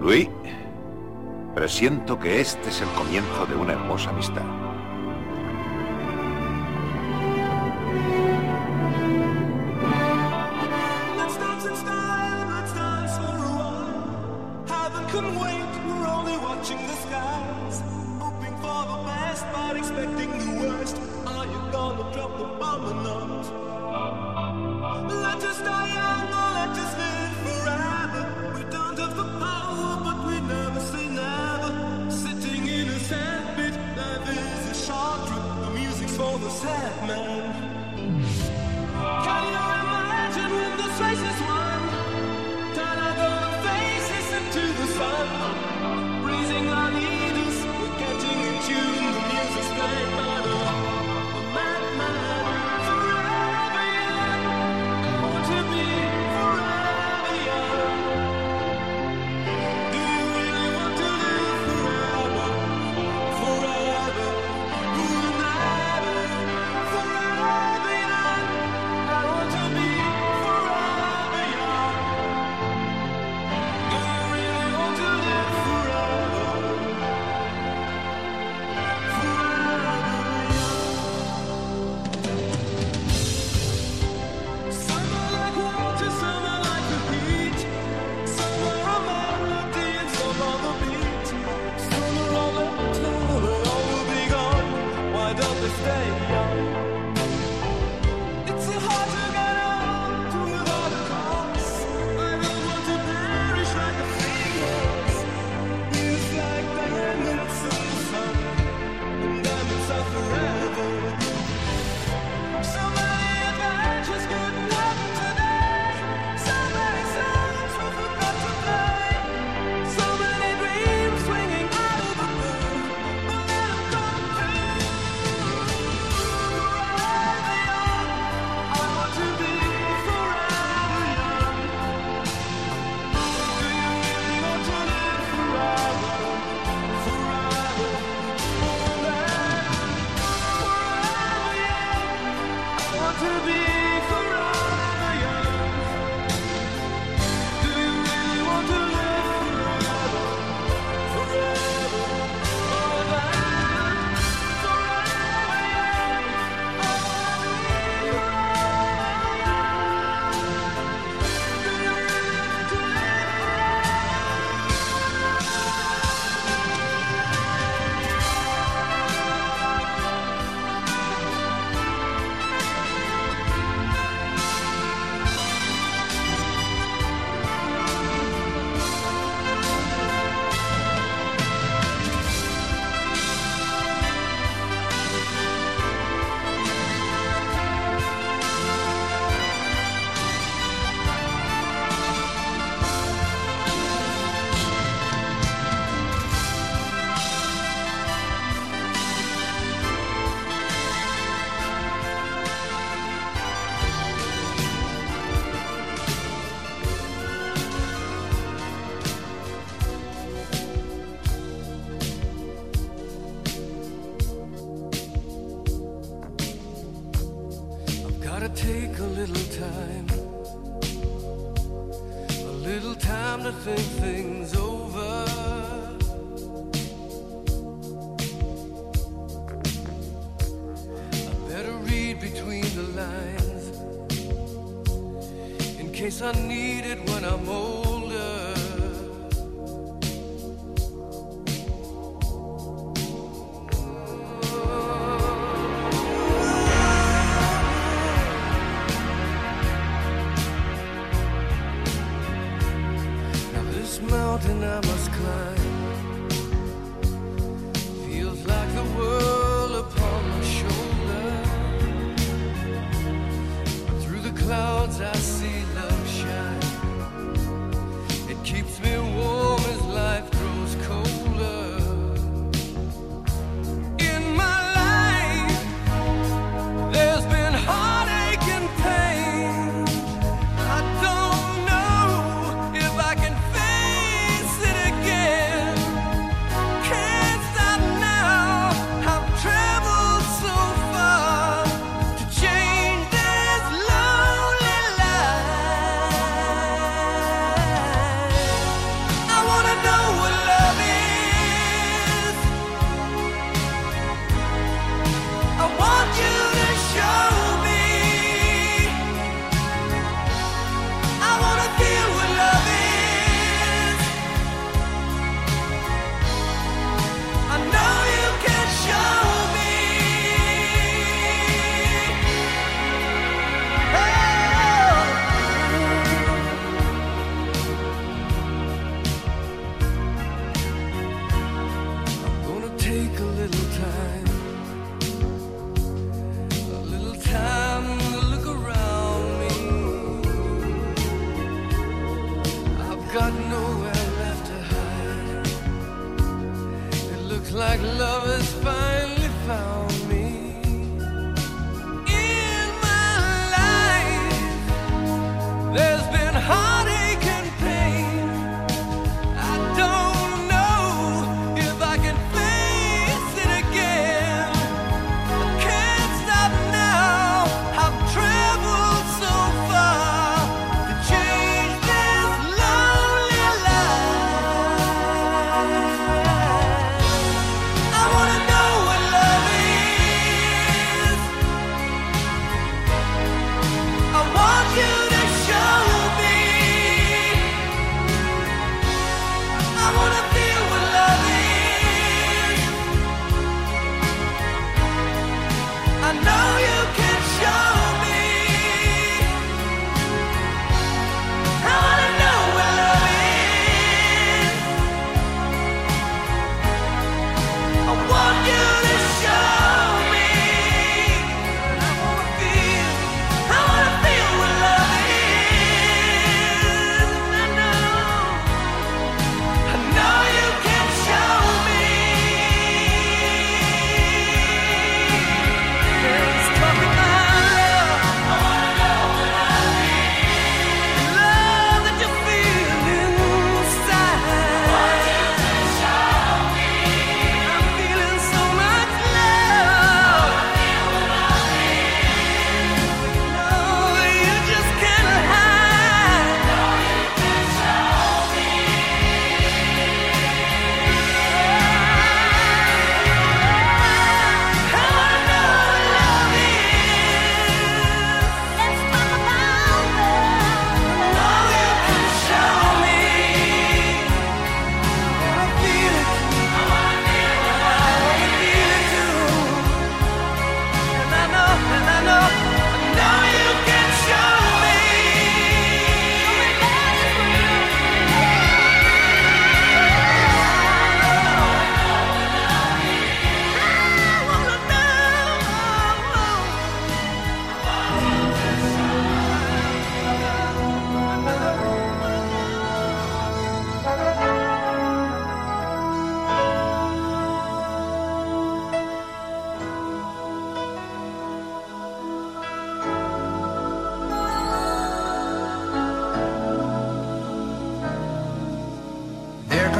Luis, presiento que este es el comienzo de una hermosa amistad. time to think things over. I better read between the lines in case I need it.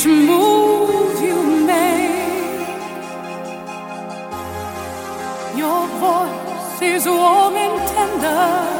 each move you make. Your voice is warm and tender.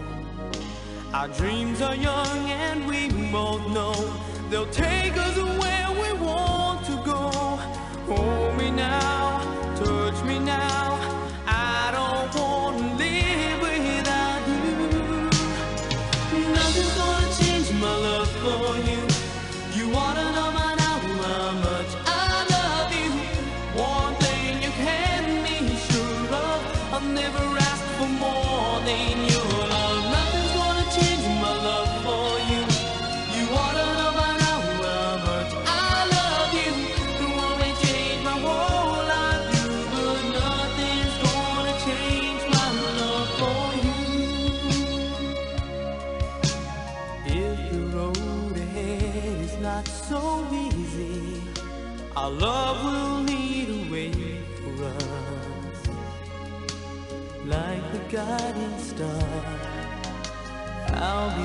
Our dreams are young and we both know they'll take us where we want to go. Hold me now.